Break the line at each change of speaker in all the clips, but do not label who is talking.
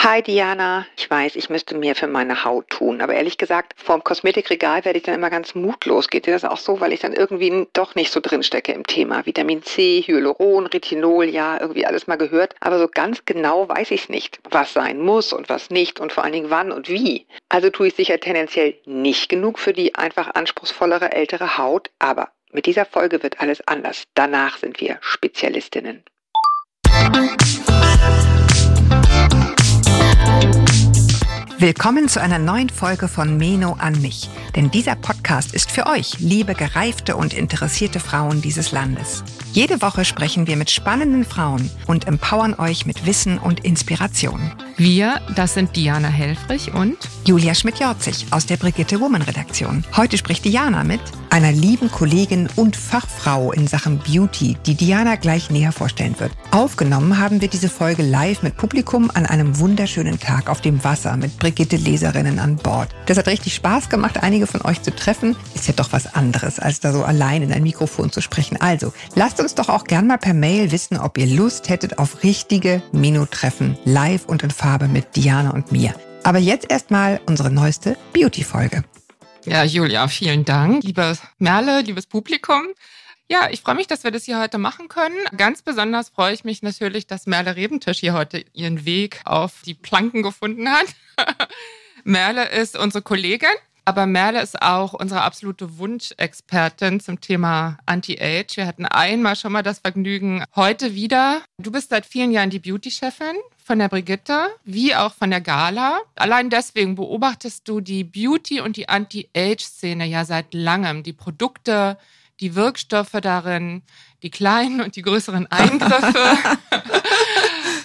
Hi Diana, ich weiß, ich müsste mehr für meine Haut tun, aber ehrlich gesagt, vorm Kosmetikregal werde ich dann immer ganz mutlos. Geht dir das auch so, weil ich dann irgendwie doch nicht so drin stecke im Thema? Vitamin C, Hyaluron, Retinol, ja, irgendwie alles mal gehört, aber so ganz genau weiß ich es nicht, was sein muss und was nicht und vor allen Dingen wann und wie. Also tue ich sicher tendenziell nicht genug für die einfach anspruchsvollere ältere Haut, aber mit dieser Folge wird alles anders. Danach sind wir Spezialistinnen.
Willkommen zu einer neuen Folge von Meno an mich. Denn dieser Podcast ist für euch, liebe gereifte und interessierte Frauen dieses Landes. Jede Woche sprechen wir mit spannenden Frauen und empowern euch mit Wissen und Inspiration.
Wir, das sind Diana Helfrich und
Julia Schmidt-Jorzig aus der Brigitte Woman Redaktion. Heute spricht Diana mit einer lieben Kollegin und Fachfrau in Sachen Beauty, die Diana gleich näher vorstellen wird. Aufgenommen haben wir diese Folge live mit Publikum an einem wunderschönen Tag auf dem Wasser mit Brigitte Leserinnen an Bord. Das hat richtig Spaß gemacht, einige von euch zu treffen. Ist ja doch was anderes, als da so allein in ein Mikrofon zu sprechen. Also, lasst uns doch auch gern mal per Mail wissen, ob ihr Lust hättet auf richtige Mino-Treffen live und in Farbe Farbe mit Diana und mir. Aber jetzt erstmal unsere neueste Beauty-Folge.
Ja, Julia, vielen Dank. Liebe Merle, liebes Publikum. Ja, ich freue mich, dass wir das hier heute machen können. Ganz besonders freue ich mich natürlich, dass Merle Rebentisch hier heute ihren Weg auf die Planken gefunden hat. Merle ist unsere Kollegin aber Merle ist auch unsere absolute Wunschexpertin zum Thema Anti-Age. Wir hatten einmal schon mal das Vergnügen, heute wieder. Du bist seit vielen Jahren die Beauty-Chefin von der Brigitte, wie auch von der Gala. Allein deswegen beobachtest du die Beauty- und die Anti-Age-Szene ja seit langem. Die Produkte, die Wirkstoffe darin, die kleinen und die größeren Eingriffe.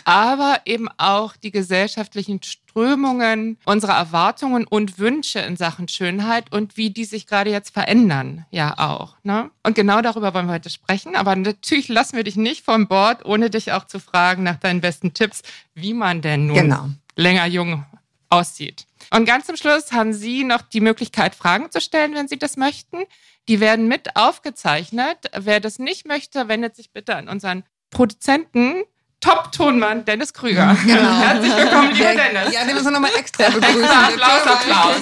aber eben auch die gesellschaftlichen Strömungen, unsere Erwartungen und Wünsche in Sachen Schönheit und wie die sich gerade jetzt verändern, ja auch. Ne? Und genau darüber wollen wir heute sprechen. Aber natürlich lassen wir dich nicht vom Bord, ohne dich auch zu fragen nach deinen besten Tipps, wie man denn nun genau. länger jung aussieht. Und ganz zum Schluss haben Sie noch die Möglichkeit, Fragen zu stellen, wenn Sie das möchten. Die werden mit aufgezeichnet. Wer das nicht möchte, wendet sich bitte an unseren Produzenten, Top-Tonmann Dennis Krüger. Genau. Herzlich willkommen, lieber Dennis.
Ja, den müssen wir nochmal extra begrüßen.
Applaus, Applaus.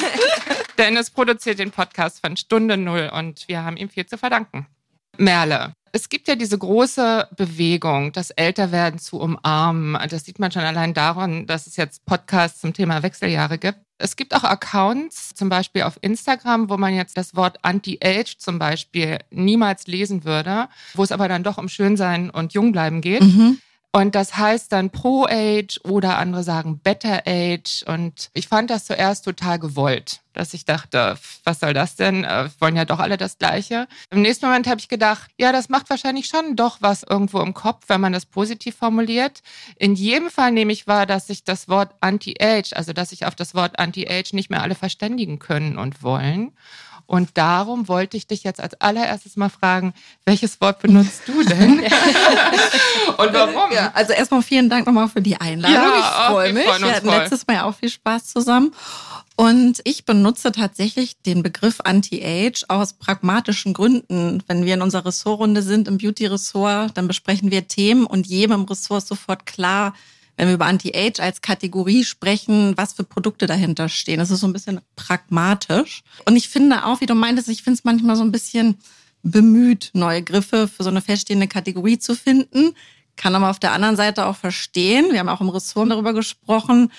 Dennis produziert den Podcast von Stunde Null und wir haben ihm viel zu verdanken. Merle, es gibt ja diese große Bewegung, das Älterwerden zu umarmen. Das sieht man schon allein daran, dass es jetzt Podcasts zum Thema Wechseljahre gibt. Es gibt auch Accounts, zum Beispiel auf Instagram, wo man jetzt das Wort Anti-Age zum Beispiel niemals lesen würde, wo es aber dann doch um Schönsein und Jungbleiben geht. Mhm. Und das heißt dann Pro-Age oder andere sagen Better-Age. Und ich fand das zuerst total gewollt, dass ich dachte, was soll das denn? Wir äh, wollen ja doch alle das Gleiche. Im nächsten Moment habe ich gedacht, ja, das macht wahrscheinlich schon doch was irgendwo im Kopf, wenn man das positiv formuliert. In jedem Fall nehme ich wahr, dass sich das Wort Anti-Age, also dass sich auf das Wort Anti-Age nicht mehr alle verständigen können und wollen. Und darum wollte ich dich jetzt als allererstes mal fragen, welches Wort benutzt du denn?
Und warum? Ja, also erstmal vielen Dank nochmal für die Einladung. Ja, ich freue mich. Wir hatten voll. letztes Mal auch viel Spaß zusammen. Und ich benutze tatsächlich den Begriff Anti-Age aus pragmatischen Gründen. Wenn wir in unserer Ressortrunde sind, im Beauty-Ressort, dann besprechen wir Themen und jedem Ressort ist sofort klar, wenn wir über Anti-Age als Kategorie sprechen, was für Produkte dahinter stehen. Das ist so ein bisschen pragmatisch. Und ich finde auch, wie du meintest, ich finde es manchmal so ein bisschen bemüht, neue Griffe für so eine feststehende Kategorie zu finden. Kann aber auf der anderen Seite auch verstehen. Wir haben auch im Ressort darüber gesprochen,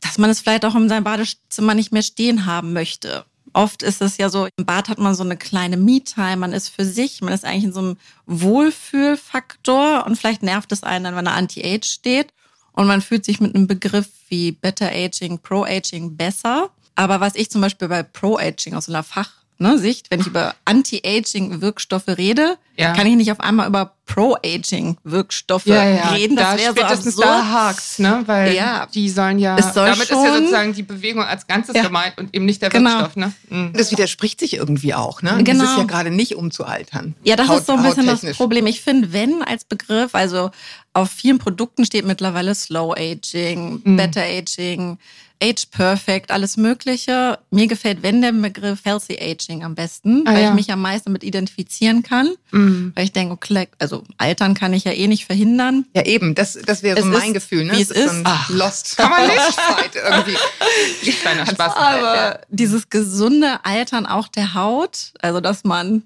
dass man es vielleicht auch in seinem Badezimmer nicht mehr stehen haben möchte. Oft ist es ja so, im Bad hat man so eine kleine Me-Time, man ist für sich, man ist eigentlich in so einem Wohlfühlfaktor und vielleicht nervt es einen dann, wenn er Anti-Age steht. Und man fühlt sich mit einem Begriff wie Better Aging, Pro Aging besser. Aber was ich zum Beispiel bei Pro Aging aus einer Fach ne, wenn ich über Anti-Aging-Wirkstoffe rede, ja. kann ich nicht auf einmal über Pro-Aging-Wirkstoffe
ja, ja.
reden.
Das wäre so absurd. Da hakt, ne? Weil ja. die sollen ja,
soll
damit
schon,
ist ja sozusagen die Bewegung als Ganzes gemeint und eben nicht der genau. Wirkstoff. Ne?
Mhm. Das widerspricht sich irgendwie auch. Ne? Genau. Das ist ja gerade nicht um zu altern.
Ja, das Haut, ist so ein bisschen das Problem. Ich finde, wenn als Begriff, also auf vielen Produkten steht mittlerweile Slow Aging, mhm. Better Aging, Age Perfect, alles Mögliche. Mir gefällt, wenn der Begriff Healthy Aging am besten, ah, weil ja. ich mich am meisten damit identifizieren kann. Mhm. Mhm. Weil ich denke, okay, also altern kann ich ja eh nicht verhindern.
Ja, eben, das, das wäre so mein ist, Gefühl, ne?
Wie es ist. ist.
Ach, Lost. Kann man nicht. irgendwie.
Kleiner Spaß. Aber ja. dieses gesunde Altern auch der Haut, also dass man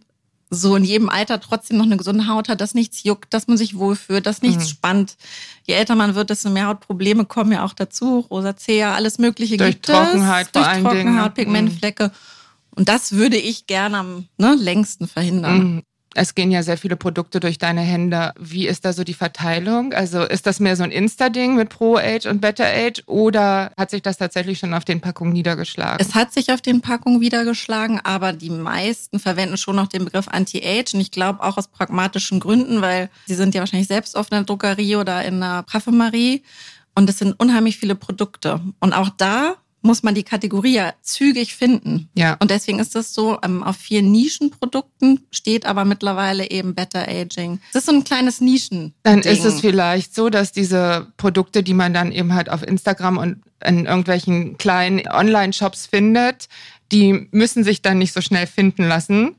so in jedem Alter trotzdem noch eine gesunde Haut hat, dass nichts juckt, dass man sich wohlfühlt, dass nichts mhm. spannt. Je älter man wird, desto mehr Hautprobleme kommen ja auch dazu. Rosacea, alles Mögliche
Durch
gibt
Trockenheit,
es. Durch Trockenheit, Pigmentflecke. Und das würde ich gerne am ne, längsten verhindern. Mhm.
Es gehen ja sehr viele Produkte durch deine Hände. Wie ist da so die Verteilung? Also ist das mehr so ein Insta-Ding mit Pro-Age und Better-Age oder hat sich das tatsächlich schon auf den Packungen niedergeschlagen?
Es hat sich auf den Packungen niedergeschlagen, aber die meisten verwenden schon noch den Begriff Anti-Age und ich glaube auch aus pragmatischen Gründen, weil sie sind ja wahrscheinlich selbst auf einer Drogerie oder in einer Parfümerie und es sind unheimlich viele Produkte. Und auch da muss man die Kategorie ja zügig finden. Ja. Und deswegen ist das so, ähm, auf vielen Nischenprodukten steht aber mittlerweile eben Better Aging. Das ist so ein kleines Nischen.
Dann ist es vielleicht so, dass diese Produkte, die man dann eben halt auf Instagram und in irgendwelchen kleinen Online-Shops findet, die müssen sich dann nicht so schnell finden lassen,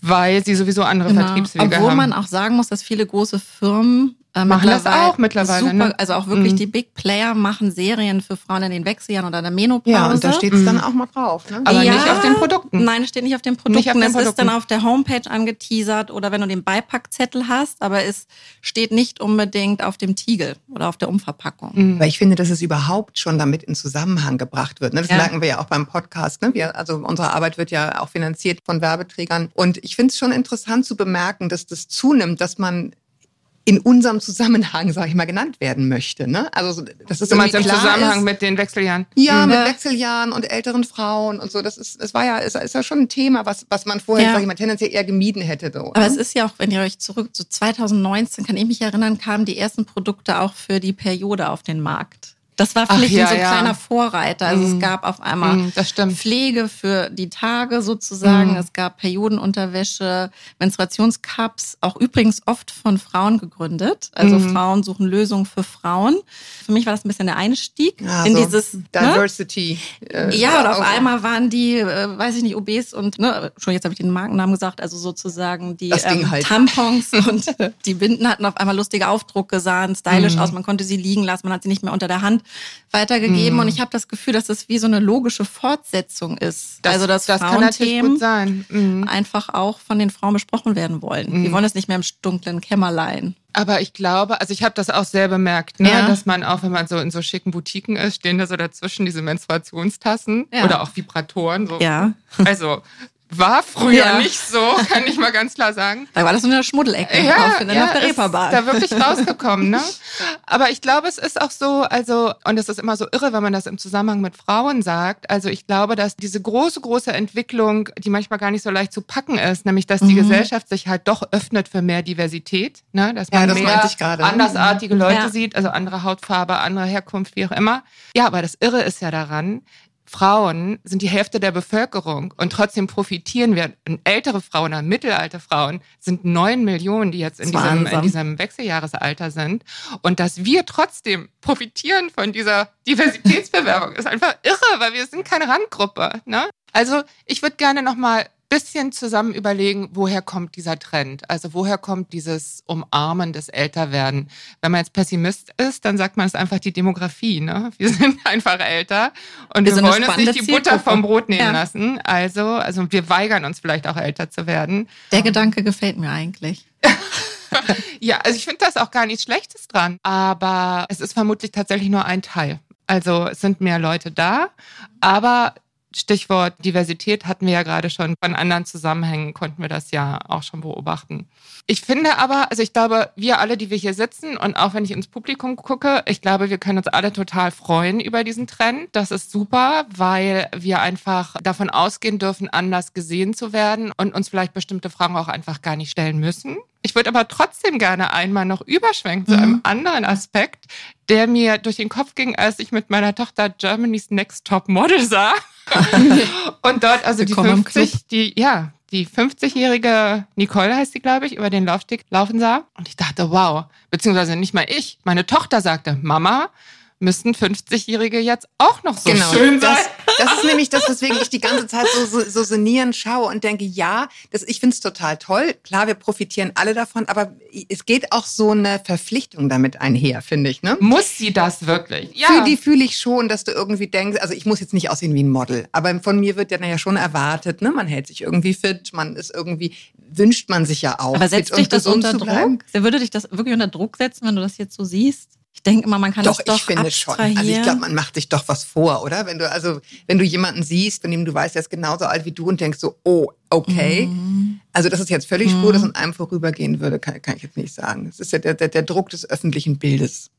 weil sie sowieso andere genau. Vertriebswege
Obwohl
haben.
Obwohl man auch sagen muss, dass viele große Firmen
äh, machen das auch mittlerweile. Super, ne?
Also auch wirklich mhm. die Big Player machen Serien für Frauen in den Wechseljahren oder der Menopause.
Ja, und da steht es mhm. dann auch mal drauf.
Ne? Aber ja, nicht auf den Produkten.
Nein, es steht nicht auf den Produkten. Nicht auf den es Produkten. ist dann auf der Homepage angeteasert oder wenn du den Beipackzettel hast, aber es steht nicht unbedingt auf dem Tiegel oder auf der Umverpackung.
Mhm. Weil ich finde, dass es überhaupt schon damit in Zusammenhang gebracht wird. Ne? Das ja. merken wir ja auch beim Podcast. Ne? Wir, also unsere Arbeit wird ja auch finanziert von Werbeträgern. Und ich finde es schon interessant zu bemerken, dass das zunimmt, dass man in unserem Zusammenhang, sage ich mal, genannt werden möchte. Ne?
Also das ist du meinst im Zusammenhang ist. mit den Wechseljahren?
Ja, mhm. mit Wechseljahren und älteren Frauen und so. Das ist, es war ja, ist, ist ja schon ein Thema, was, was man vorher, ja. sag ich mal, tendenziell eher gemieden hätte. So,
Aber ne? es ist ja auch, wenn ihr euch zurück, so 2019 kann ich mich erinnern, kamen die ersten Produkte auch für die Periode auf den Markt. Das war vielleicht ja, so ein ja. kleiner Vorreiter. Also mm. es mhm. gab auf einmal mm, Pflege für die Tage sozusagen. Mm. Es gab Periodenunterwäsche, Menstruationscups, auch übrigens oft von Frauen gegründet. Also mhm. Frauen suchen Lösungen für Frauen. Für mich war das ein bisschen der Einstieg
ja,
in
so dieses ne? Diversity.
Ne? ja, und auf einmal waren die, äh, weiß ich nicht, obes und ne, schon jetzt habe ich den Markennamen gesagt, also sozusagen die ähm, halt. Tampons und die Binden hatten auf einmal lustige Aufdrucke, sahen stylisch aus. Man konnte sie liegen lassen, man hat sie nicht mehr unter der Hand weitergegeben. Mhm. Und ich habe das Gefühl, dass das wie so eine logische Fortsetzung ist.
Das,
also dass
das Frauenthemen
mhm. einfach auch von den Frauen besprochen werden wollen. Mhm. Die wollen es nicht mehr im dunklen Kämmerlein.
Aber ich glaube, also ich habe das auch sehr bemerkt, ne? Ja. dass man auch, wenn man so in so schicken Boutiquen ist, stehen da so dazwischen diese Menstruationstassen ja. oder auch Vibratoren. So.
Ja.
Also war früher ja. nicht so, kann ich mal ganz klar sagen.
Da war das so eine Schmuddelecke ja,
ja, auf der Reeperbahn. da wirklich rausgekommen, ne? Aber ich glaube, es ist auch so, also, und es ist immer so irre, wenn man das im Zusammenhang mit Frauen sagt. Also ich glaube, dass diese große, große Entwicklung, die manchmal gar nicht so leicht zu packen ist, nämlich, dass die mhm. Gesellschaft sich halt doch öffnet für mehr Diversität, ne? Dass man das mehr andersartige Leute sieht, also andere Hautfarbe, andere Herkunft, wie auch immer. Ja, aber das Irre ist ja daran, Frauen sind die Hälfte der Bevölkerung und trotzdem profitieren wir. Und ältere Frauen oder mittelalte Frauen sind neun Millionen, die jetzt in diesem, in diesem Wechseljahresalter sind. Und dass wir trotzdem profitieren von dieser Diversitätsbewerbung ist einfach irre, weil wir sind keine Randgruppe. Ne? Also ich würde gerne nochmal bisschen zusammen überlegen, woher kommt dieser Trend? Also woher kommt dieses Umarmen des Älterwerden? Wenn man jetzt Pessimist ist, dann sagt man es einfach die Demografie. Ne? Wir sind einfach älter und wir, wir wollen uns nicht die Butter vom Brot nehmen ja. lassen. Also, also wir weigern uns vielleicht auch älter zu werden.
Der Gedanke gefällt mir eigentlich.
ja, also ich finde das auch gar nichts Schlechtes dran, aber es ist vermutlich tatsächlich nur ein Teil. Also es sind mehr Leute da, aber Stichwort Diversität hatten wir ja gerade schon. Von anderen Zusammenhängen konnten wir das ja auch schon beobachten. Ich finde aber, also ich glaube, wir alle, die wir hier sitzen und auch wenn ich ins Publikum gucke, ich glaube, wir können uns alle total freuen über diesen Trend. Das ist super, weil wir einfach davon ausgehen dürfen, anders gesehen zu werden und uns vielleicht bestimmte Fragen auch einfach gar nicht stellen müssen. Ich würde aber trotzdem gerne einmal noch überschwenken zu einem mhm. anderen Aspekt, der mir durch den Kopf ging, als ich mit meiner Tochter Germany's Next Top Model sah. und dort also die 50, die, ja, die 50-jährige Nicole heißt sie, glaube ich, über den Laufsteg laufen sah. Und ich dachte, wow, beziehungsweise nicht mal ich. Meine Tochter sagte, Mama, müssten 50-Jährige jetzt auch noch so genau, schön sein.
Das ist nämlich das, weswegen ich die ganze Zeit so, so, so sinnierend schaue und denke, ja, das, ich finde es total toll. Klar, wir profitieren alle davon, aber es geht auch so eine Verpflichtung damit einher, finde ich. Ne?
Muss sie das wirklich?
Ja. Für die fühle ich schon, dass du irgendwie denkst, also ich muss jetzt nicht aussehen wie ein Model, aber von mir wird ja schon erwartet, ne? man hält sich irgendwie fit, man ist irgendwie, wünscht man sich ja auch.
Aber setzt dich das unter Druck? Würde dich das wirklich unter Druck setzen, wenn du das jetzt so siehst? Ich denke immer, man kann
doch,
das doch
ich finde schon. Also ich glaube, man macht sich doch was vor, oder? Wenn du also, wenn du jemanden siehst, von dem du weißt, der ist genauso alt wie du und denkst so, oh, okay. Mhm. Also dass es jetzt völlig mhm. spurlos an einem vorübergehen würde, kann, kann, ich jetzt nicht sagen. Das ist ja der, der, der Druck des öffentlichen Bildes.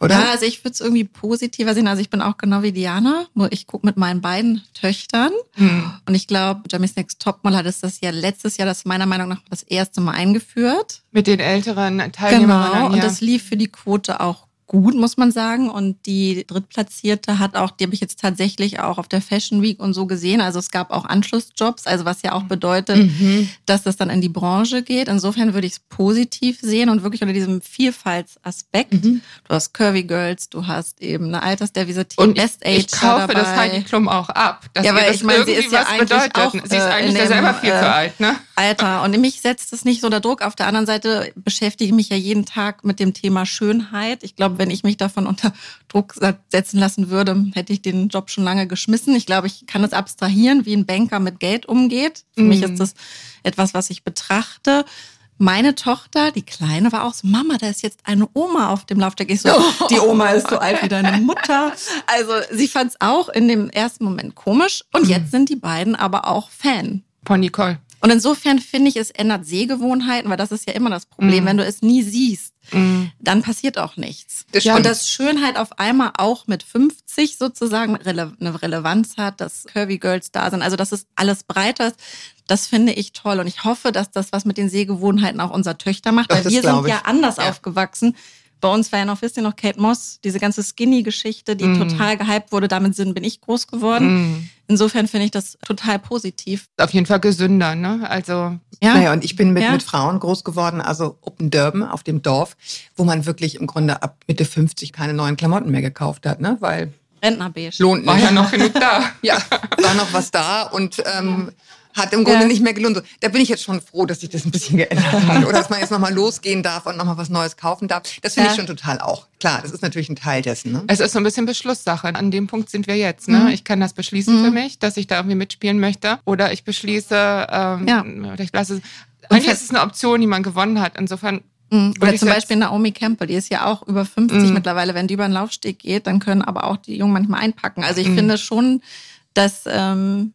Oder?
Ja, also ich würde es irgendwie positiver sehen. Also ich bin auch genau wie Diana. Ich gucke mit meinen beiden Töchtern. Mhm. Und ich glaube, Jamie's Next Topmodel hat es das ja letztes Jahr, das meiner Meinung nach das erste Mal eingeführt.
Mit den älteren Teilnehmern.
Genau. Und das lief für die Quote auch gut, muss man sagen. Und die Drittplatzierte hat auch, die habe ich jetzt tatsächlich auch auf der Fashion Week und so gesehen. Also es gab auch Anschlussjobs, also was ja auch bedeutet, mhm. dass das dann in die Branche geht. Insofern würde ich es positiv sehen und wirklich unter diesem Vielfaltsaspekt. Mhm. Du hast Curvy Girls, du hast eben eine Altersdiversität,
und Best Age. Ich kaufe dabei. das Heidi Klum auch ab.
Dass ja, weil ich meine, sie ist ja eigentlich bedeutet. auch, sie
ist eigentlich ja selber viel äh, zu alt, ne?
Alter. Und mich setzt es nicht so der Druck. Auf der anderen Seite beschäftige ich mich ja jeden Tag mit dem Thema Schönheit. Ich glaube, wenn ich mich davon unter Druck setzen lassen würde, hätte ich den Job schon lange geschmissen. Ich glaube, ich kann es abstrahieren, wie ein Banker mit Geld umgeht. Für mhm. mich ist das etwas, was ich betrachte. Meine Tochter, die Kleine, war auch so, Mama, da ist jetzt eine Oma auf dem Laufsteg. Ich so, oh. die Oma ist so alt wie deine Mutter. Also sie fand es auch in dem ersten Moment komisch. Und mhm. jetzt sind die beiden aber auch Fan.
Von Nicole.
Und insofern finde ich, es ändert Sehgewohnheiten, weil das ist ja immer das Problem. Mhm. Wenn du es nie siehst, mhm. dann passiert auch nichts. Das und dass Schönheit auf einmal auch mit 50 sozusagen eine Relevanz hat, dass Curvy Girls da sind, also dass es alles breiter ist, das finde ich toll. Und ich hoffe, dass das was mit den Sehgewohnheiten auch unserer Töchter macht, weil wir sind ja anders ja. aufgewachsen. Bei uns war ja noch, wisst ihr noch, Kate Moss, diese ganze Skinny-Geschichte, die mm. total gehypt wurde. Damit sind, bin ich groß geworden. Mm. Insofern finde ich das total positiv.
Auf jeden Fall gesünder, ne? Also.
Ja. Naja, und ich bin mit, ja. mit Frauen groß geworden, also Open Durban auf dem Dorf, wo man wirklich im Grunde ab Mitte 50 keine neuen Klamotten mehr gekauft hat, ne? Weil.
Rentnerbeige.
Lohnt
nicht. War ja noch genug da.
ja, war noch was da und ähm, hat im Grunde ja. nicht mehr gelohnt. Da bin ich jetzt schon froh, dass sich das ein bisschen geändert hat. Oder dass man jetzt nochmal losgehen darf und nochmal was Neues kaufen darf. Das finde ja. ich schon total auch. Klar, das ist natürlich ein Teil dessen. Ne?
Es ist so ein bisschen Beschlusssache. An dem Punkt sind wir jetzt. Ne? Mhm. Ich kann das beschließen mhm. für mich, dass ich da irgendwie mitspielen möchte. Oder ich beschließe, ähm, ja. oder ich lasse Eigentlich ist es eine Option, die man gewonnen hat. Insofern
mhm. oder zum Beispiel Naomi Campbell, die ist ja auch über 50 mhm. mittlerweile. Wenn die über den Laufsteg geht, dann können aber auch die Jungen manchmal einpacken. Also ich mhm. finde schon, dass ähm,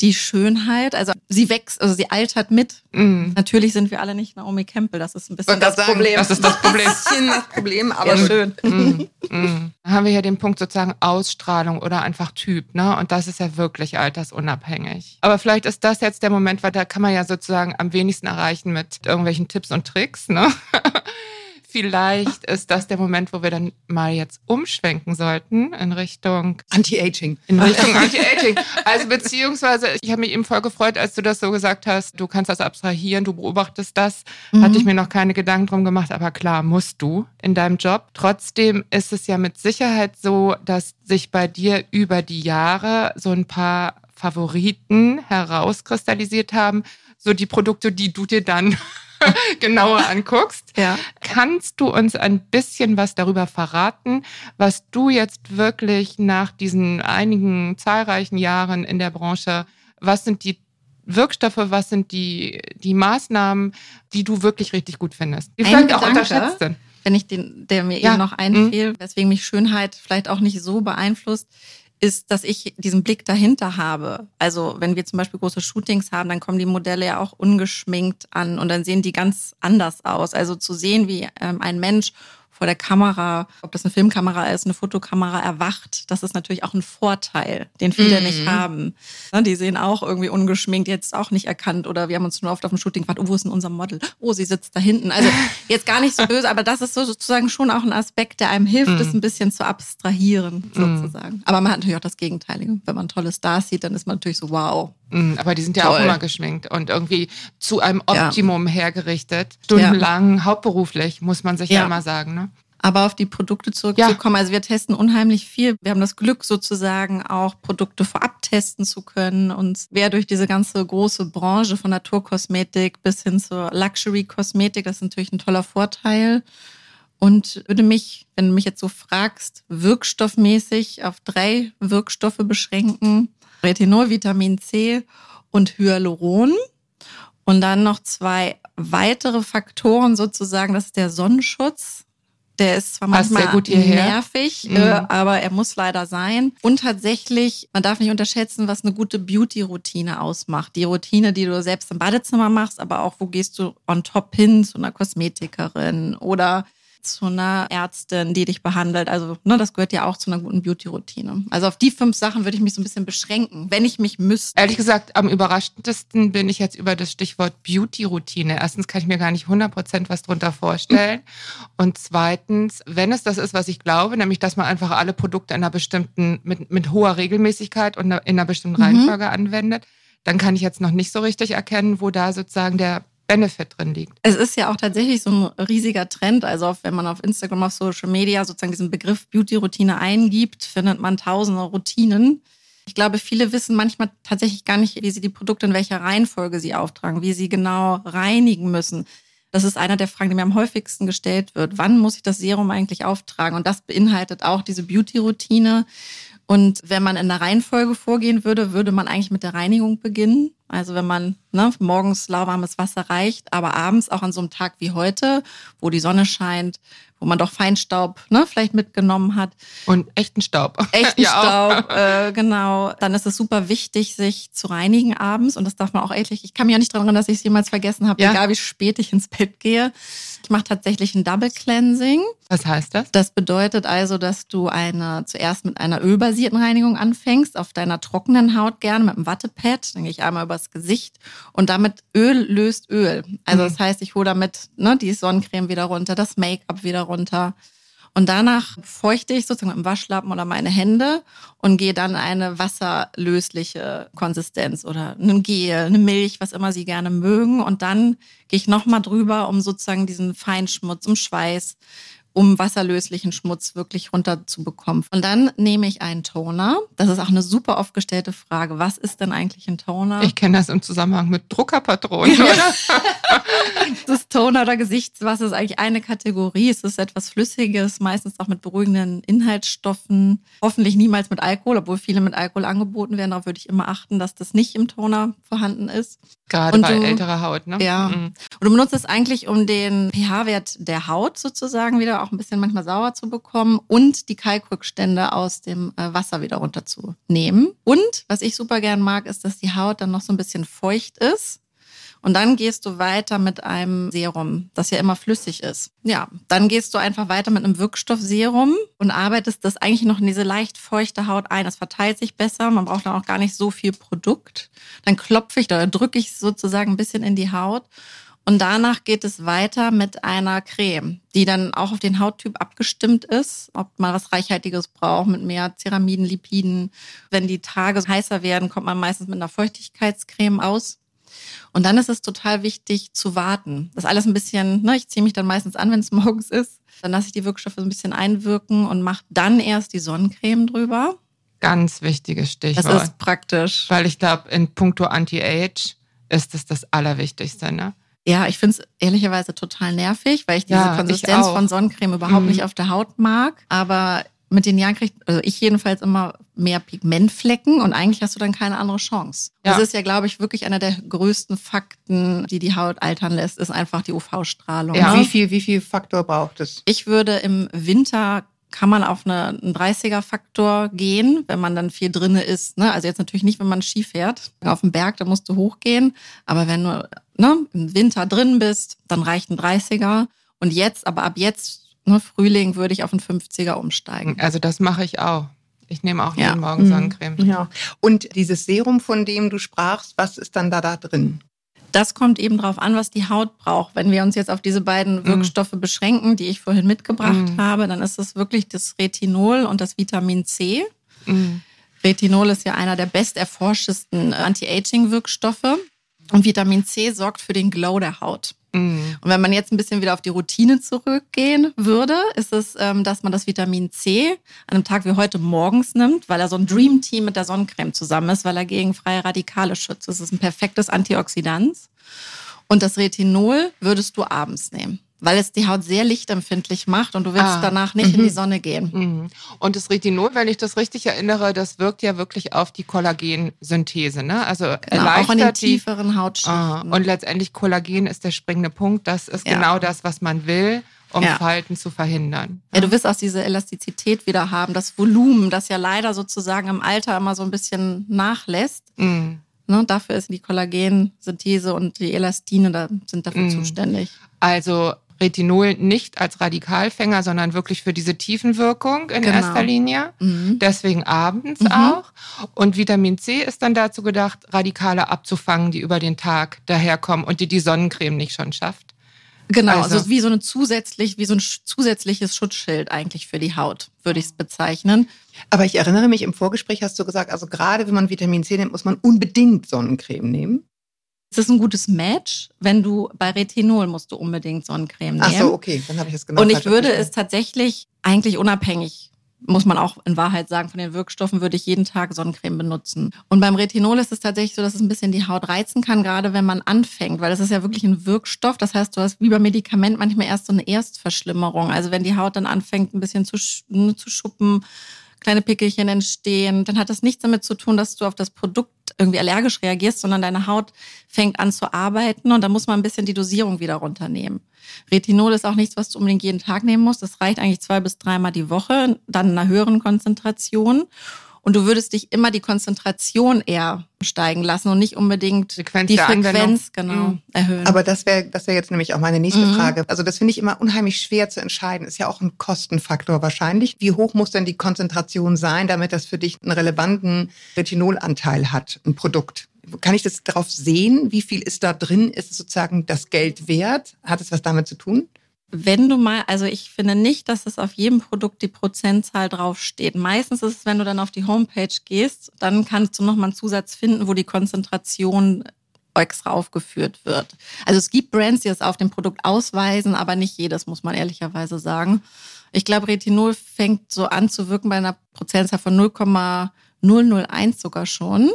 die Schönheit, also sie wächst, also sie altert mit. Mm. Natürlich sind wir alle nicht Naomi Campbell, das ist ein bisschen das,
das
Problem.
Das ist das Problem.
Ein das Problem, aber ja, schön.
Mm, mm. Da haben wir hier den Punkt sozusagen Ausstrahlung oder einfach Typ, ne? Und das ist ja wirklich altersunabhängig. Aber vielleicht ist das jetzt der Moment, weil da kann man ja sozusagen am wenigsten erreichen mit irgendwelchen Tipps und Tricks, ne? vielleicht ist das der Moment, wo wir dann mal jetzt umschwenken sollten in Richtung
Anti-Aging.
In Richtung Anti-Aging. Also beziehungsweise, ich habe mich eben voll gefreut, als du das so gesagt hast, du kannst das abstrahieren, du beobachtest das. Mhm. Hatte ich mir noch keine Gedanken drum gemacht, aber klar, musst du in deinem Job. Trotzdem ist es ja mit Sicherheit so, dass sich bei dir über die Jahre so ein paar Favoriten herauskristallisiert haben. So die Produkte, die du dir dann genauer anguckst. Ja. Kannst du uns ein bisschen was darüber verraten, was du jetzt wirklich nach diesen einigen zahlreichen Jahren in der Branche, was sind die Wirkstoffe, was sind die, die Maßnahmen, die du wirklich richtig gut findest?
Die vielleicht auch unterschätzt sind. Wenn ich den, der mir ja. eben noch einfiel, mhm. weswegen mich Schönheit vielleicht auch nicht so beeinflusst, ist, dass ich diesen Blick dahinter habe. Also wenn wir zum Beispiel große Shootings haben, dann kommen die Modelle ja auch ungeschminkt an und dann sehen die ganz anders aus. Also zu sehen, wie ähm, ein Mensch vor der Kamera, ob das eine Filmkamera ist, eine Fotokamera erwacht, das ist natürlich auch ein Vorteil, den viele mhm. nicht haben. Ne, die sehen auch irgendwie ungeschminkt, jetzt auch nicht erkannt oder wir haben uns nur oft auf dem Shooting gefragt, oh, wo ist denn unser Model? Oh, sie sitzt da hinten. Also jetzt gar nicht so böse, aber das ist so sozusagen schon auch ein Aspekt, der einem hilft, mhm. das ein bisschen zu abstrahieren mhm. sozusagen. Mhm. Aber man hat natürlich auch das Gegenteilige. Wenn man tolle Stars sieht, dann ist man natürlich so, wow,
aber die sind ja Toll. auch immer geschminkt und irgendwie zu einem Optimum ja. hergerichtet. Stundenlang, ja. hauptberuflich, muss man sich ja, ja immer sagen. Ne?
Aber auf die Produkte zurückzukommen, ja. also wir testen unheimlich viel. Wir haben das Glück sozusagen auch Produkte vorab testen zu können und wer durch diese ganze große Branche von Naturkosmetik bis hin zur Luxury-Kosmetik, das ist natürlich ein toller Vorteil. Und würde mich, wenn du mich jetzt so fragst, wirkstoffmäßig auf drei Wirkstoffe beschränken. Retinol, Vitamin C und Hyaluron. Und dann noch zwei weitere Faktoren sozusagen, das ist der Sonnenschutz. Der ist zwar manchmal nervig, mhm. äh, aber er muss leider sein. Und tatsächlich, man darf nicht unterschätzen, was eine gute Beauty-Routine ausmacht. Die Routine, die du selbst im Badezimmer machst, aber auch, wo gehst du on top hin zu einer Kosmetikerin oder zu einer Ärztin, die dich behandelt. Also, ne, das gehört ja auch zu einer guten Beauty-Routine. Also auf die fünf Sachen würde ich mich so ein bisschen beschränken, wenn ich mich müsste.
Ehrlich gesagt, am überraschendsten bin ich jetzt über das Stichwort Beauty-Routine. Erstens kann ich mir gar nicht 100 Prozent was drunter vorstellen. Und zweitens, wenn es das ist, was ich glaube, nämlich, dass man einfach alle Produkte in einer bestimmten, mit, mit hoher Regelmäßigkeit und in einer bestimmten mhm. Reihenfolge mhm. anwendet, dann kann ich jetzt noch nicht so richtig erkennen, wo da sozusagen der Benefit drin liegt.
Es ist ja auch tatsächlich so ein riesiger Trend. Also wenn man auf Instagram, auf Social Media sozusagen diesen Begriff Beauty-Routine eingibt, findet man tausende Routinen. Ich glaube, viele wissen manchmal tatsächlich gar nicht, wie sie die Produkte in welcher Reihenfolge sie auftragen, wie sie genau reinigen müssen. Das ist einer der Fragen, die mir am häufigsten gestellt wird. Wann muss ich das Serum eigentlich auftragen? Und das beinhaltet auch diese Beauty-Routine. Und wenn man in der Reihenfolge vorgehen würde, würde man eigentlich mit der Reinigung beginnen. Also wenn man ne, morgens lauwarmes Wasser reicht, aber abends auch an so einem Tag wie heute, wo die Sonne scheint, wo man doch Feinstaub ne, vielleicht mitgenommen hat.
Und echten Staub.
Echten ja, Staub, äh, genau. Dann ist es super wichtig, sich zu reinigen abends. Und das darf man auch ehrlich, ich kann mich ja nicht daran erinnern, dass ich es jemals vergessen habe, ja. egal wie spät ich ins Bett gehe. Ich mache tatsächlich ein Double Cleansing.
Was heißt das?
Das bedeutet also, dass du eine zuerst mit einer ölbasierten Reinigung anfängst, auf deiner trockenen Haut gerne mit einem Wattepad. Dann gehe ich einmal übers Gesicht und damit Öl löst Öl. Also mhm. das heißt, ich hole damit ne, die Sonnencreme wieder runter, das Make-up wieder runter. Und danach feuchte ich sozusagen mit dem Waschlappen oder meine Hände und gehe dann eine wasserlösliche Konsistenz oder ein Gel, eine Milch, was immer Sie gerne mögen. Und dann gehe ich nochmal drüber, um sozusagen diesen Feinschmutz, um Schweiß, um wasserlöslichen Schmutz wirklich runterzubekommen. Und dann nehme ich einen Toner. Das ist auch eine super oft gestellte Frage. Was ist denn eigentlich ein Toner?
Ich kenne das im Zusammenhang mit Druckerpatronen, oder?
das Toner oder Gesichtswasser ist eigentlich eine Kategorie. Es ist etwas Flüssiges, meistens auch mit beruhigenden Inhaltsstoffen. Hoffentlich niemals mit Alkohol, obwohl viele mit Alkohol angeboten werden. Darauf würde ich immer achten, dass das nicht im Toner vorhanden ist.
Gerade und bei du, älterer Haut, ne?
Ja. Mhm. Und du benutzt es eigentlich, um den pH-Wert der Haut sozusagen wieder auch ein bisschen manchmal sauer zu bekommen und die Kalkrückstände aus dem äh, Wasser wieder runterzunehmen. Und was ich super gern mag, ist, dass die Haut dann noch so ein bisschen feucht ist. Und dann gehst du weiter mit einem Serum, das ja immer flüssig ist. Ja, dann gehst du einfach weiter mit einem Wirkstoffserum und arbeitest das eigentlich noch in diese leicht feuchte Haut ein. Das verteilt sich besser, man braucht dann auch gar nicht so viel Produkt. Dann klopfe ich oder drücke ich sozusagen ein bisschen in die Haut und danach geht es weiter mit einer Creme, die dann auch auf den Hauttyp abgestimmt ist, ob man was Reichhaltiges braucht, mit mehr Ceramiden, Lipiden. Wenn die Tage heißer werden, kommt man meistens mit einer Feuchtigkeitscreme aus. Und dann ist es total wichtig zu warten. Das ist alles ein bisschen, ne, ich ziehe mich dann meistens an, wenn es morgens ist. Dann lasse ich die Wirkstoffe so ein bisschen einwirken und mache dann erst die Sonnencreme drüber.
Ganz wichtiges Stichwort.
Das ist praktisch.
Weil ich glaube, in puncto Anti-Age ist es das Allerwichtigste, ne?
Ja, ich finde es ehrlicherweise total nervig, weil ich diese ja, Konsistenz ich von Sonnencreme überhaupt mhm. nicht auf der Haut mag. Aber mit den Jahren kriegt, also ich jedenfalls immer mehr Pigmentflecken und eigentlich hast du dann keine andere Chance. Ja. Das ist ja, glaube ich, wirklich einer der größten Fakten, die die Haut altern lässt, ist einfach die UV-Strahlung.
Ja. Ne? Wie viel, wie viel Faktor braucht es?
Ich würde im Winter kann man auf eine, einen 30er-Faktor gehen, wenn man dann viel drinne ist. Ne? Also jetzt natürlich nicht, wenn man Ski fährt. Auf dem Berg, da musst du hochgehen. Aber wenn du ne, im Winter drin bist, dann reicht ein 30er. Und jetzt, aber ab jetzt, ne, Frühling, würde ich auf einen 50er umsteigen.
Also das mache ich auch. Ich nehme auch jeden Morgen mhm. Sonnencreme.
Ja. Und dieses Serum, von dem du sprachst, was ist dann da, da drin?
Das kommt eben darauf an, was die Haut braucht. Wenn wir uns jetzt auf diese beiden mhm. Wirkstoffe mm. beschränken, die ich vorhin mitgebracht mm. habe, dann ist es wirklich das Retinol und das Vitamin C. Mm. Retinol ist ja einer der best erforschesten Anti-Aging-Wirkstoffe. Und Vitamin C sorgt für den Glow der Haut. Mhm. Und wenn man jetzt ein bisschen wieder auf die Routine zurückgehen würde, ist es, ähm, dass man das Vitamin C an einem Tag wie heute morgens nimmt, weil er so ein Dream Team mit der Sonnencreme zusammen ist, weil er gegen freie Radikale schützt. Es ist ein perfektes Antioxidant. Und das Retinol würdest du abends nehmen weil es die Haut sehr lichtempfindlich macht und du willst ah, danach nicht in die mhm. Sonne gehen.
Mhm. Und das Retinol, wenn ich das richtig erinnere, das wirkt ja wirklich auf die Kollagensynthese, ne? Also genau, erleichtert
auch an den tieferen Hautschichten. Ah,
und letztendlich Kollagen ist der springende Punkt. Das ist ja. genau das, was man will um ja. Falten zu verhindern.
Ja, du wirst auch diese Elastizität wieder haben, das Volumen, das ja leider sozusagen im Alter immer so ein bisschen nachlässt. Mhm. Ne, dafür ist die Kollagensynthese und die Elastine da, sind dafür mhm. zuständig.
Also Retinol nicht als Radikalfänger, sondern wirklich für diese Tiefenwirkung in genau. erster Linie. Mhm. Deswegen abends mhm. auch. Und Vitamin C ist dann dazu gedacht, Radikale abzufangen, die über den Tag daherkommen und die die Sonnencreme nicht schon schafft.
Genau, also, also wie so eine zusätzlich, wie so ein zusätzliches Schutzschild eigentlich für die Haut, würde ich es bezeichnen.
Aber ich erinnere mich, im Vorgespräch hast du gesagt, also gerade wenn man Vitamin C nimmt, muss man unbedingt Sonnencreme nehmen.
Es ist ein gutes Match, wenn du bei Retinol musst du unbedingt Sonnencreme nehmen. Ach
so, okay, dann habe ich es genau.
Und ich würde es tatsächlich eigentlich unabhängig muss man auch in Wahrheit sagen, von den Wirkstoffen würde ich jeden Tag Sonnencreme benutzen. Und beim Retinol ist es tatsächlich so, dass es ein bisschen die Haut reizen kann, gerade wenn man anfängt, weil das ist ja wirklich ein Wirkstoff. Das heißt, du hast wie beim Medikament manchmal erst so eine Erstverschlimmerung. Also wenn die Haut dann anfängt, ein bisschen zu, zu schuppen, kleine Pickelchen entstehen, dann hat das nichts damit zu tun, dass du auf das Produkt irgendwie allergisch reagierst, sondern deine Haut fängt an zu arbeiten und da muss man ein bisschen die Dosierung wieder runternehmen. Retinol ist auch nichts, was du unbedingt jeden Tag nehmen musst. Das reicht eigentlich zwei bis dreimal die Woche, dann in einer höheren Konzentration. Und du würdest dich immer die Konzentration eher steigen lassen und nicht unbedingt Frequenz die Frequenz genau, mhm. erhöhen.
Aber das wäre das wäre jetzt nämlich auch meine nächste mhm. Frage. Also das finde ich immer unheimlich schwer zu entscheiden. Ist ja auch ein Kostenfaktor wahrscheinlich. Wie hoch muss denn die Konzentration sein, damit das für dich einen relevanten Retinolanteil hat, ein Produkt? Kann ich das darauf sehen? Wie viel ist da drin? Ist es sozusagen das Geld wert? Hat es was damit zu tun?
Wenn du mal, also ich finde nicht, dass es auf jedem Produkt die Prozentzahl draufsteht. Meistens ist es, wenn du dann auf die Homepage gehst, dann kannst du nochmal einen Zusatz finden, wo die Konzentration extra aufgeführt wird. Also es gibt Brands, die das auf dem Produkt ausweisen, aber nicht jedes, muss man ehrlicherweise sagen. Ich glaube, Retinol fängt so an zu wirken bei einer Prozentzahl von 0,001 sogar schon.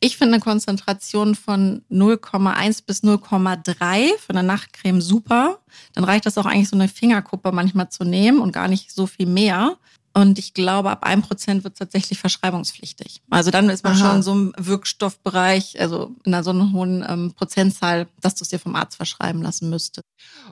Ich finde eine Konzentration von 0,1 bis 0,3 für eine Nachtcreme super. Dann reicht das auch eigentlich so eine Fingerkuppe manchmal zu nehmen und gar nicht so viel mehr. Und ich glaube, ab 1% wird es tatsächlich verschreibungspflichtig. Also dann ist man Aha. schon in so einem Wirkstoffbereich, also in einer so einer hohen ähm, Prozentzahl, dass du es dir vom Arzt verschreiben lassen müsstest.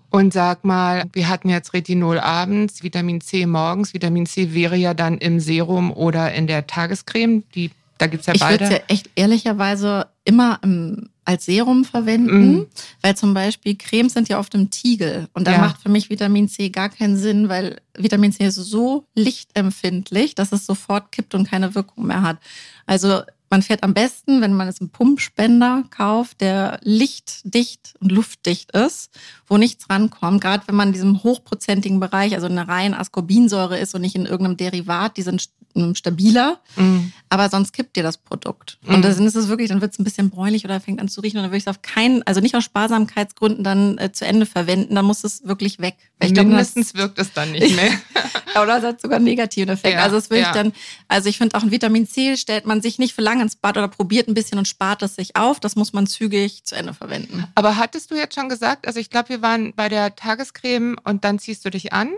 Und sag mal, wir hatten jetzt Retinol abends, Vitamin C morgens. Vitamin C wäre ja dann im Serum oder in der Tagescreme, die da gibt's ja beide.
Ich würde es ja echt ehrlicherweise immer im, als Serum verwenden, mm. weil zum Beispiel Cremes sind ja oft im Tiegel. Und da ja. macht für mich Vitamin C gar keinen Sinn, weil Vitamin C ist so lichtempfindlich, dass es sofort kippt und keine Wirkung mehr hat. Also man fährt am besten, wenn man es einen Pumpspender kauft, der lichtdicht und luftdicht ist, wo nichts rankommt. Gerade wenn man in diesem hochprozentigen Bereich, also in einer reinen Ascorbinsäure ist und nicht in irgendeinem Derivat, die sind stabiler, mhm. aber sonst kippt dir das Produkt. Mhm. Und dann ist es wirklich, dann wird es ein bisschen bräunlich oder fängt an zu riechen und dann würde ich es auf keinen, also nicht aus Sparsamkeitsgründen dann äh, zu Ende verwenden, dann muss es wirklich weg.
Weil Mindestens glaub, wirkt es dann nicht mehr.
oder es hat sogar einen negativen Effekt. Ja, also es will ja. ich dann, also ich finde auch ein Vitamin C stellt man sich nicht für lange ins Bad oder probiert ein bisschen und spart es sich auf. Das muss man zügig zu Ende verwenden.
Aber hattest du jetzt schon gesagt, also ich glaube, wir waren bei der Tagescreme und dann ziehst du dich an.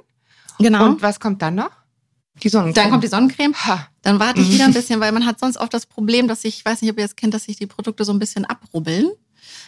Genau. Und was kommt dann noch?
Die Sonnencreme. Dann kommt die Sonnencreme. Ha. Dann warte ich wieder ein bisschen, weil man hat sonst oft das Problem, dass ich, ich weiß nicht, ob ihr es kennt, dass sich die Produkte so ein bisschen abrubbeln.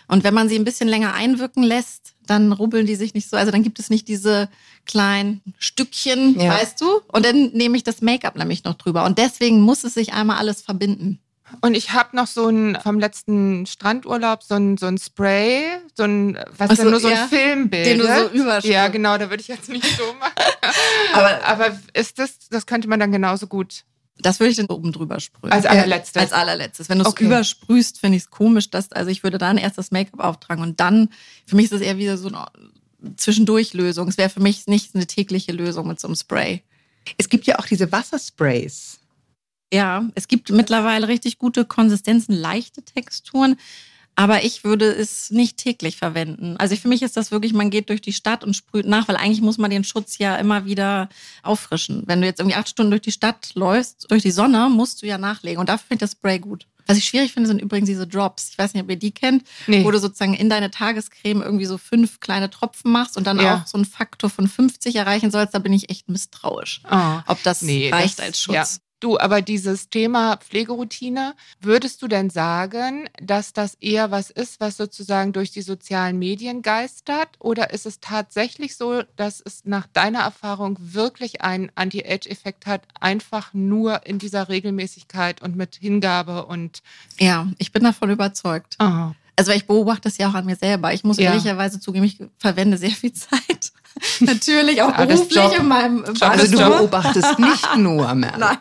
Und wenn man sie ein bisschen länger einwirken lässt, dann rubbeln die sich nicht so. Also dann gibt es nicht diese kleinen Stückchen, ja. weißt du? Und dann nehme ich das Make-up nämlich noch drüber. Und deswegen muss es sich einmal alles verbinden.
Und ich habe noch so ein vom letzten Strandurlaub so ein, so ein Spray, so ein was so, dann nur so ein Filmbild. Den du so überschreibst. Ja, genau, da würde ich jetzt nicht so machen. aber, aber ist das, das könnte man dann genauso gut.
Das würde ich dann oben drüber sprühen.
Als allerletztes.
Als allerletztes. Wenn du es okay. übersprühst, finde ich es komisch, dass, also ich würde dann erst das Make-up auftragen und dann, für mich ist es eher wieder so eine Zwischendurchlösung. Es wäre für mich nicht eine tägliche Lösung mit so einem Spray.
Es gibt ja auch diese Wassersprays.
Ja, es gibt mittlerweile richtig gute Konsistenzen, leichte Texturen. Aber ich würde es nicht täglich verwenden. Also für mich ist das wirklich, man geht durch die Stadt und sprüht nach, weil eigentlich muss man den Schutz ja immer wieder auffrischen. Wenn du jetzt irgendwie acht Stunden durch die Stadt läufst, durch die Sonne, musst du ja nachlegen. Und dafür finde ich das Spray gut. Was ich schwierig finde, sind übrigens diese Drops. Ich weiß nicht, ob ihr die kennt, nee. wo du sozusagen in deine Tagescreme irgendwie so fünf kleine Tropfen machst und dann ja. auch so einen Faktor von 50 erreichen sollst. Da bin ich echt misstrauisch, oh. ob das nee, reicht das, als Schutz. Ja.
Du, aber dieses Thema Pflegeroutine, würdest du denn sagen, dass das eher was ist, was sozusagen durch die sozialen Medien geistert? Oder ist es tatsächlich so, dass es nach deiner Erfahrung wirklich einen Anti-Age-Effekt hat, einfach nur in dieser Regelmäßigkeit und mit Hingabe und.
Ja, ich bin davon überzeugt. Oh. Also ich beobachte es ja auch an mir selber. Ich muss ja. ehrlicherweise zugeben, ich verwende sehr viel Zeit Natürlich auch beruflich in meinem
Job Also du beobachtest nicht nur mehr.
Nein,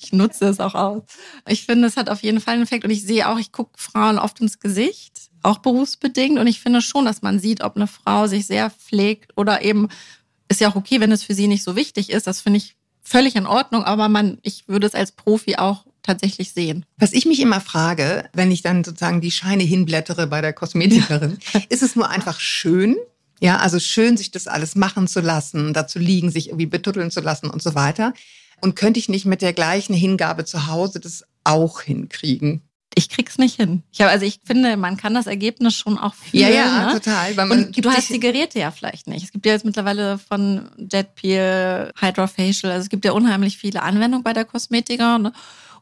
ich nutze es auch aus. Ich finde, es hat auf jeden Fall einen Effekt und ich sehe auch, ich gucke Frauen oft ins Gesicht, auch berufsbedingt und ich finde schon, dass man sieht, ob eine Frau sich sehr pflegt oder eben ist ja auch okay, wenn es für sie nicht so wichtig ist. Das finde ich völlig in Ordnung, aber man, ich würde es als Profi auch tatsächlich sehen.
Was ich mich immer frage, wenn ich dann sozusagen die Scheine hinblättere bei der Kosmetikerin, ist es nur einfach schön ja, also schön, sich das alles machen zu lassen, dazu liegen, sich irgendwie betutteln zu lassen und so weiter. Und könnte ich nicht mit der gleichen Hingabe zu Hause das auch hinkriegen?
ich krieg's nicht hin. Ich hab, also ich finde, man kann das Ergebnis schon auch fühlen.
Ja, ja,
ne?
total.
Weil man und du hast die Geräte ja vielleicht nicht. Es gibt ja jetzt mittlerweile von JetPeel, Hydrofacial, also es gibt ja unheimlich viele Anwendungen bei der Kosmetiker. Ne?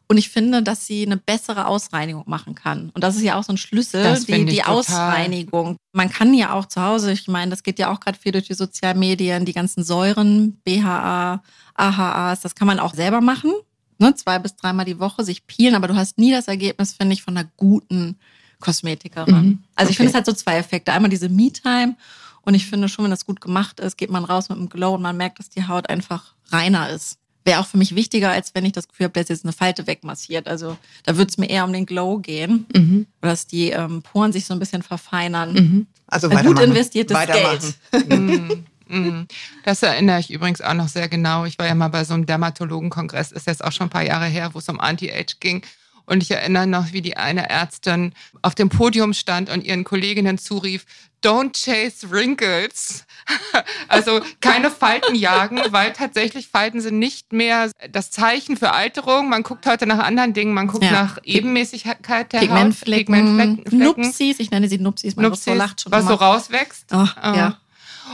Und ich finde, dass sie eine bessere Ausreinigung machen kann. Und das ist ja auch so ein Schlüssel, das die, die Ausreinigung. Man kann ja auch zu Hause, ich meine, das geht ja auch gerade viel durch die sozialen Medien, die ganzen Säuren, BHA, AHAs, das kann man auch selber machen. Ne? Zwei bis dreimal die Woche sich peelen, aber du hast nie das Ergebnis, finde ich, von einer guten Kosmetikerin. Mhm. Also ich finde, es hat so zwei Effekte. Einmal diese Me-Time und ich finde schon, wenn das gut gemacht ist, geht man raus mit einem Glow und man merkt, dass die Haut einfach reiner ist wäre auch für mich wichtiger, als wenn ich das Gefühl habe, dass jetzt eine Falte wegmassiert. Also da würde es mir eher um den Glow gehen, mhm. oder dass die ähm, Poren sich so ein bisschen verfeinern. Mhm.
Also gut investiertes
Geld. Mhm. Mhm. Das erinnere ich übrigens auch noch sehr genau. Ich war ja mal bei so einem Dermatologenkongress, ist jetzt auch schon ein paar Jahre her, wo es um Anti-Age ging. Und ich erinnere noch, wie die eine Ärztin auf dem Podium stand und ihren Kolleginnen zurief, Don't chase wrinkles. also keine Falten jagen, weil tatsächlich Falten sind nicht mehr das Zeichen für Alterung. Man guckt heute nach anderen Dingen. Man guckt ja. nach Ebenmäßigkeit der
Pigmentflecken, Haut. Pigmentflecken. Nupsis, ich nenne sie Nupsis,
man Nupsis, lacht schon was immer. so rauswächst. Oh, ja.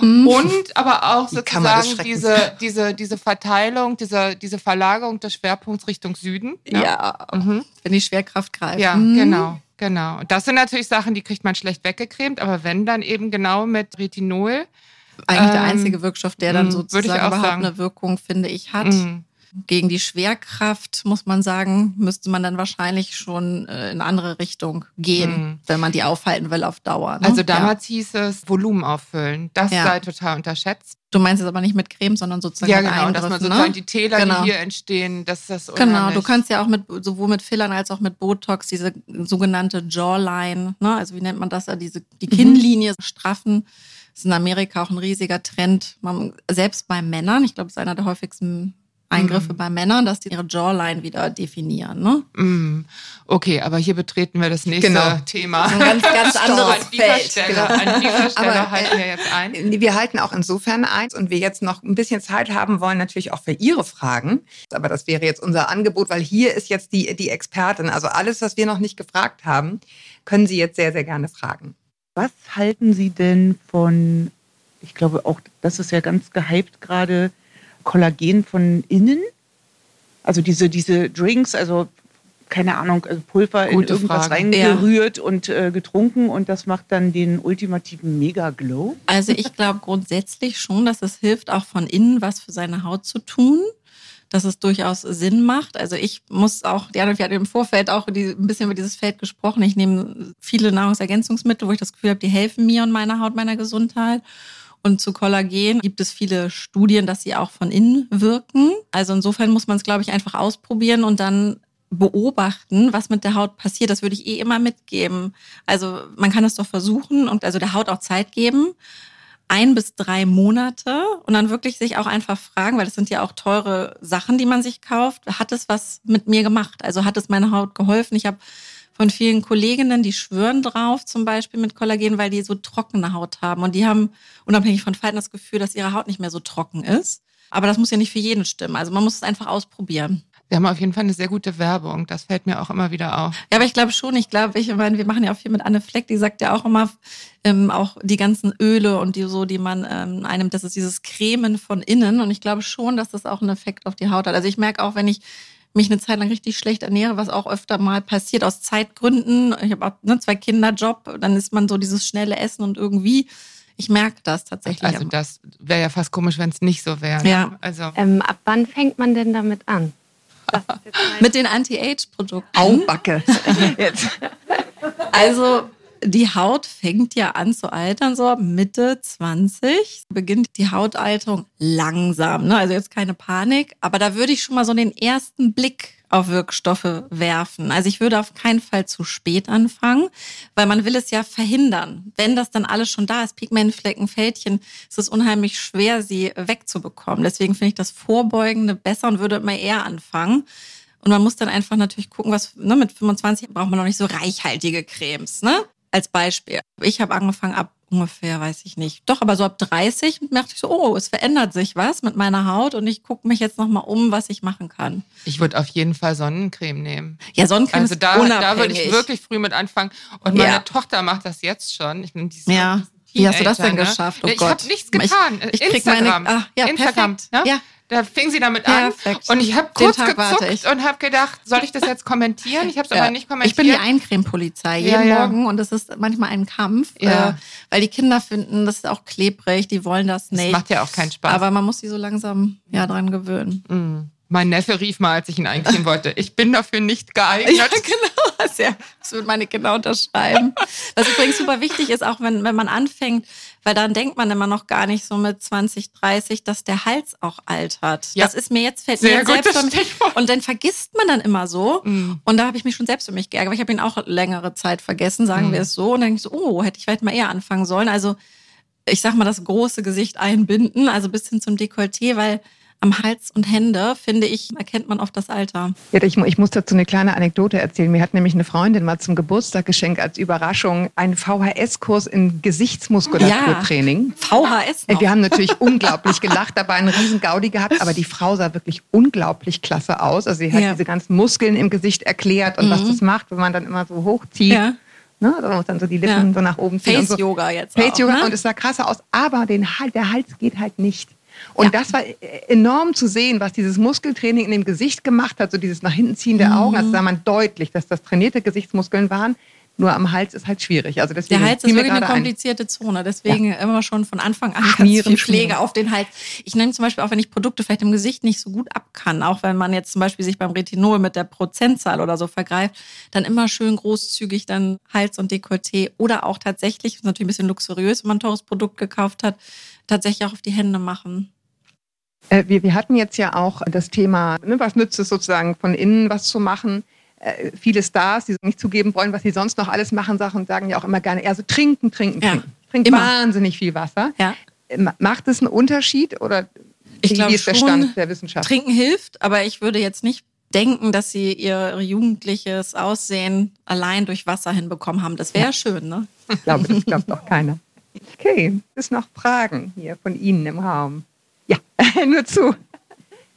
Mhm. Und aber auch sozusagen diese, diese, diese Verteilung, diese, diese Verlagerung des Schwerpunkts Richtung Süden.
Ja, ja. Mhm. wenn die Schwerkraft greift.
Ja, mhm. genau. Genau. Das sind natürlich Sachen, die kriegt man schlecht weggecremt, aber wenn dann eben genau mit Retinol.
Eigentlich ähm, der einzige Wirkstoff, der dann sozusagen überhaupt sagen. eine Wirkung, finde ich, hat. Mhm. Gegen die Schwerkraft, muss man sagen, müsste man dann wahrscheinlich schon äh, in eine andere Richtung gehen, mhm. wenn man die aufhalten will auf Dauer.
Ne? Also damals ja. hieß es Volumen auffüllen. Das ja. sei total unterschätzt.
Du meinst es aber nicht mit Creme, sondern sozusagen
ja, genau, dass man sozusagen ne? die Täler, genau. die hier entstehen, dass das
Genau, du kannst ja auch mit sowohl mit Fillern als auch mit Botox diese sogenannte Jawline, ne? also wie nennt man das, diese die mhm. Kinnlinie mhm. straffen. Das ist in Amerika auch ein riesiger Trend. Man, selbst bei Männern, ich glaube, es ist einer der häufigsten Eingriffe mhm. bei Männern, dass die ihre Jawline wieder definieren. Ne?
Mhm. Okay, aber hier betreten wir das nächste genau. Thema.
ein ganz, ganz anderes an Feld.
Stelle, genau. An dieser Stelle aber, halten wir jetzt ein.
Äh, wir halten auch insofern eins und wir jetzt noch ein bisschen Zeit haben wollen, natürlich auch für Ihre Fragen. Aber das wäre jetzt unser Angebot, weil hier ist jetzt die, die Expertin. Also alles, was wir noch nicht gefragt haben, können Sie jetzt sehr, sehr gerne fragen.
Was halten Sie denn von, ich glaube auch, das ist ja ganz gehypt gerade, Kollagen von innen. Also diese, diese Drinks, also keine Ahnung, also Pulver Gute in irgendwas Frage. reingerührt ja. und äh, getrunken und das macht dann den ultimativen Mega-Glow?
Also ich glaube grundsätzlich schon, dass es hilft, auch von innen was für seine Haut zu tun. Dass es durchaus Sinn macht. Also ich muss auch, Diana, wir hatten im Vorfeld auch die, ein bisschen über dieses Feld gesprochen. Ich nehme viele Nahrungsergänzungsmittel, wo ich das Gefühl habe, die helfen mir und meiner Haut, meiner Gesundheit. Und zu Kollagen gibt es viele Studien, dass sie auch von innen wirken. Also insofern muss man es, glaube ich, einfach ausprobieren und dann beobachten, was mit der Haut passiert. Das würde ich eh immer mitgeben. Also man kann es doch versuchen und also der Haut auch Zeit geben. Ein bis drei Monate und dann wirklich sich auch einfach fragen, weil das sind ja auch teure Sachen, die man sich kauft. Hat es was mit mir gemacht? Also hat es meine Haut geholfen? Ich habe von vielen Kolleginnen, die schwören drauf, zum Beispiel mit Kollagen, weil die so trockene Haut haben. Und die haben unabhängig von Falten das Gefühl, dass ihre Haut nicht mehr so trocken ist. Aber das muss ja nicht für jeden stimmen. Also man muss es einfach ausprobieren.
Wir haben auf jeden Fall eine sehr gute Werbung. Das fällt mir auch immer wieder auf.
Ja, aber ich glaube schon. Ich glaube, ich meine, wir machen ja auch viel mit Anne Fleck. Die sagt ja auch immer, ähm, auch die ganzen Öle und die so, die man ähm, einnimmt, das ist dieses Cremen von innen. Und ich glaube schon, dass das auch einen Effekt auf die Haut hat. Also ich merke auch, wenn ich mich eine Zeit lang richtig schlecht ernähre, was auch öfter mal passiert aus Zeitgründen. Ich habe auch ne, zwei Kinder, Job, dann ist man so dieses schnelle Essen und irgendwie ich merke das tatsächlich.
Also das wäre ja fast komisch, wenn es nicht so wäre.
Ja.
Also. Ähm, ab wann fängt man denn damit an?
Mit den Anti-Age-Produkten.
Aubacke.
also die Haut fängt ja an zu altern, so Mitte 20 beginnt die Hautalterung langsam. Ne? Also jetzt keine Panik, aber da würde ich schon mal so den ersten Blick auf Wirkstoffe werfen. Also ich würde auf keinen Fall zu spät anfangen, weil man will es ja verhindern. Wenn das dann alles schon da ist, Pigmentflecken, Fältchen, ist es unheimlich schwer, sie wegzubekommen. Deswegen finde ich das Vorbeugende besser und würde immer eher anfangen. Und man muss dann einfach natürlich gucken, was, ne, mit 25 braucht man noch nicht so reichhaltige Cremes, ne? Als Beispiel. Ich habe angefangen ab ungefähr, weiß ich nicht. Doch, aber so ab 30 merkte ich so, oh, es verändert sich was mit meiner Haut und ich gucke mich jetzt nochmal um, was ich machen kann.
Ich würde auf jeden Fall Sonnencreme nehmen.
Ja, Sonnencreme also
da, ist da würde ich wirklich früh mit anfangen. Und meine ja. Tochter macht das jetzt schon. Ich
bin diese, ja. Wie hast du das denn ne? geschafft?
Oh ich habe nichts getan. Ich, ich Instagram. Meine, ach, ja, Instagram. Ne? Ja. Da fing sie damit Perfekt. an und ich habe kurz gezuckt und habe gedacht, soll ich das jetzt kommentieren? Ich habe es ja. aber nicht kommentiert.
Ich bin die Eincreme-Polizei jeden ja, Morgen und das ist manchmal ein Kampf, äh, weil die Kinder finden, das ist auch klebrig, die wollen das nicht.
Das macht ja auch keinen Spaß.
Aber man muss sie so langsam ja dran gewöhnen.
Mhm. Mein Neffe rief mal, als ich ihn eincremen wollte, ich bin dafür nicht geeignet.
Ja, genau. Das, würden meine Kinder unterschreiben. Was übrigens super wichtig ist, auch wenn, wenn man anfängt, weil dann denkt man immer noch gar nicht so mit 20, 30, dass der Hals auch altert. Ja. Das ist mir jetzt, fällt Sehr mir selbst schon, Und dann vergisst man dann immer so. Mhm. Und da habe ich mich schon selbst für mich geärgert, weil ich habe ihn auch längere Zeit vergessen, sagen mhm. wir es so. Und dann denke ich so, oh, hätte ich vielleicht mal eher anfangen sollen. Also ich sag mal, das große Gesicht einbinden, also bis hin zum Dekolleté, weil am Hals und Hände, finde ich, erkennt man oft das Alter.
Ja, ich, ich muss dazu eine kleine Anekdote erzählen. Mir hat nämlich eine Freundin mal zum Geburtstag geschenkt als Überraschung einen VHS-Kurs in Gesichtsmuskulaturtraining.
Ja, VHS
noch. Wir haben natürlich unglaublich gelacht, dabei einen riesen Gaudi gehabt, aber die Frau sah wirklich unglaublich klasse aus. Also sie hat ja. diese ganzen Muskeln im Gesicht erklärt und mhm. was das macht, wenn man dann immer so hochzieht. Ja. Ne? Da muss dann so die Lippen ja. so nach oben ziehen.
Face-Yoga so. jetzt
Face-Yoga ne? und es sah krasser aus, aber den, der Hals geht halt nicht. Und ja. das war enorm zu sehen, was dieses Muskeltraining in dem Gesicht gemacht hat, so dieses nach hinten ziehen der Augen. Also sah man deutlich, dass das trainierte Gesichtsmuskeln waren. Nur am Hals ist halt schwierig. Also
deswegen der Hals ist wirklich eine komplizierte. Zone. Deswegen ja. immer schon von Anfang an Schmieren, ganz viel Pflege auf den Hals. Ich nehme zum Beispiel auch, wenn ich Produkte vielleicht im Gesicht nicht so gut ab kann, auch wenn man jetzt zum Beispiel sich beim Retinol mit der Prozentzahl oder so vergreift, dann immer schön großzügig dann Hals und Dekolleté oder auch tatsächlich, das ist natürlich ein bisschen luxuriös, wenn man ein teures Produkt gekauft hat, tatsächlich auch auf die Hände machen.
Äh, wir, wir hatten jetzt ja auch das Thema, ne, was nützt es sozusagen von innen was zu machen? Äh, viele Stars, die nicht zugeben wollen, was sie sonst noch alles machen, sagen, sagen ja auch immer gerne eher so trinken, trinken, ja, trinken. Trinkt wahnsinnig viel Wasser. Ja. Äh, macht es einen Unterschied oder
ich glaube, ist der Stand der Wissenschaft? Trinken hilft, aber ich würde jetzt nicht denken, dass sie ihr jugendliches Aussehen allein durch Wasser hinbekommen haben. Das wäre ja. schön, ne?
Ich glaube, das glaubt auch keiner. Okay, es noch Fragen hier von Ihnen im Raum. Ja, nur zu.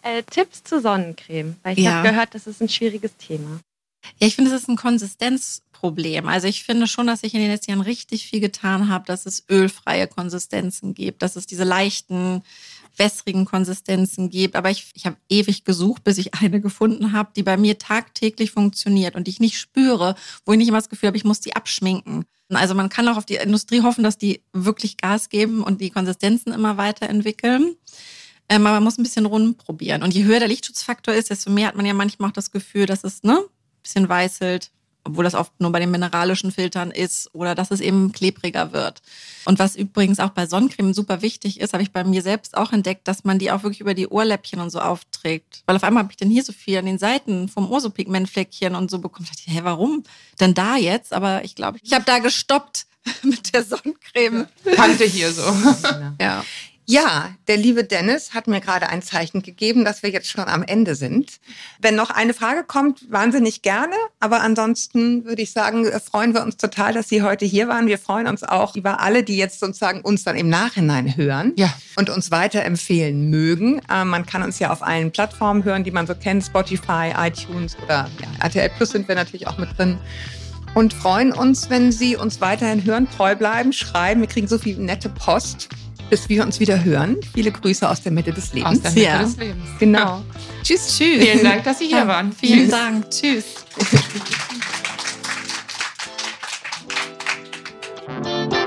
Äh, Tipps zur Sonnencreme, weil ich ja. habe gehört, das ist ein schwieriges Thema.
Ja, ich finde, es ist ein Konsistenzproblem. Also ich finde schon, dass ich in den letzten Jahren richtig viel getan habe, dass es ölfreie Konsistenzen gibt, dass es diese leichten, wässrigen Konsistenzen gibt. Aber ich, ich habe ewig gesucht, bis ich eine gefunden habe, die bei mir tagtäglich funktioniert und die ich nicht spüre, wo ich nicht immer das Gefühl habe, ich muss die abschminken. Also man kann auch auf die Industrie hoffen, dass die wirklich Gas geben und die Konsistenzen immer weiterentwickeln. Ähm, aber man muss ein bisschen rumprobieren. Und je höher der Lichtschutzfaktor ist, desto mehr hat man ja manchmal auch das Gefühl, dass es ne, ein bisschen weißelt, obwohl das oft nur bei den mineralischen Filtern ist oder dass es eben klebriger wird. Und was übrigens auch bei Sonnencreme super wichtig ist, habe ich bei mir selbst auch entdeckt, dass man die auch wirklich über die Ohrläppchen und so aufträgt. Weil auf einmal habe ich dann hier so viel an den Seiten vom Ohr so Pigmentfleckchen und so bekommen. Ich dachte, hä, warum denn da jetzt? Aber ich glaube, ich habe da gestoppt mit der Sonnencreme.
Kannte hier so.
ja.
Ja, der liebe Dennis hat mir gerade ein Zeichen gegeben, dass wir jetzt schon am Ende sind. Wenn noch eine Frage kommt, wahnsinnig gerne. Aber ansonsten würde ich sagen, freuen wir uns total, dass Sie heute hier waren. Wir freuen uns auch über alle, die jetzt sozusagen uns dann im Nachhinein hören ja. und uns weiterempfehlen mögen. Äh, man kann uns ja auf allen Plattformen hören, die man so kennt, Spotify, iTunes oder ja, RTL Plus sind wir natürlich auch mit drin und freuen uns, wenn Sie uns weiterhin hören, treu bleiben, schreiben. Wir kriegen so viel nette Post bis wir uns wieder hören. Viele Grüße aus der Mitte des Lebens.
Aus der Mitte ja. des Lebens.
Genau. tschüss, tschüss.
Vielen Dank, dass Sie hier ja. waren.
Vielen tschüss. Dank. Tschüss. tschüss.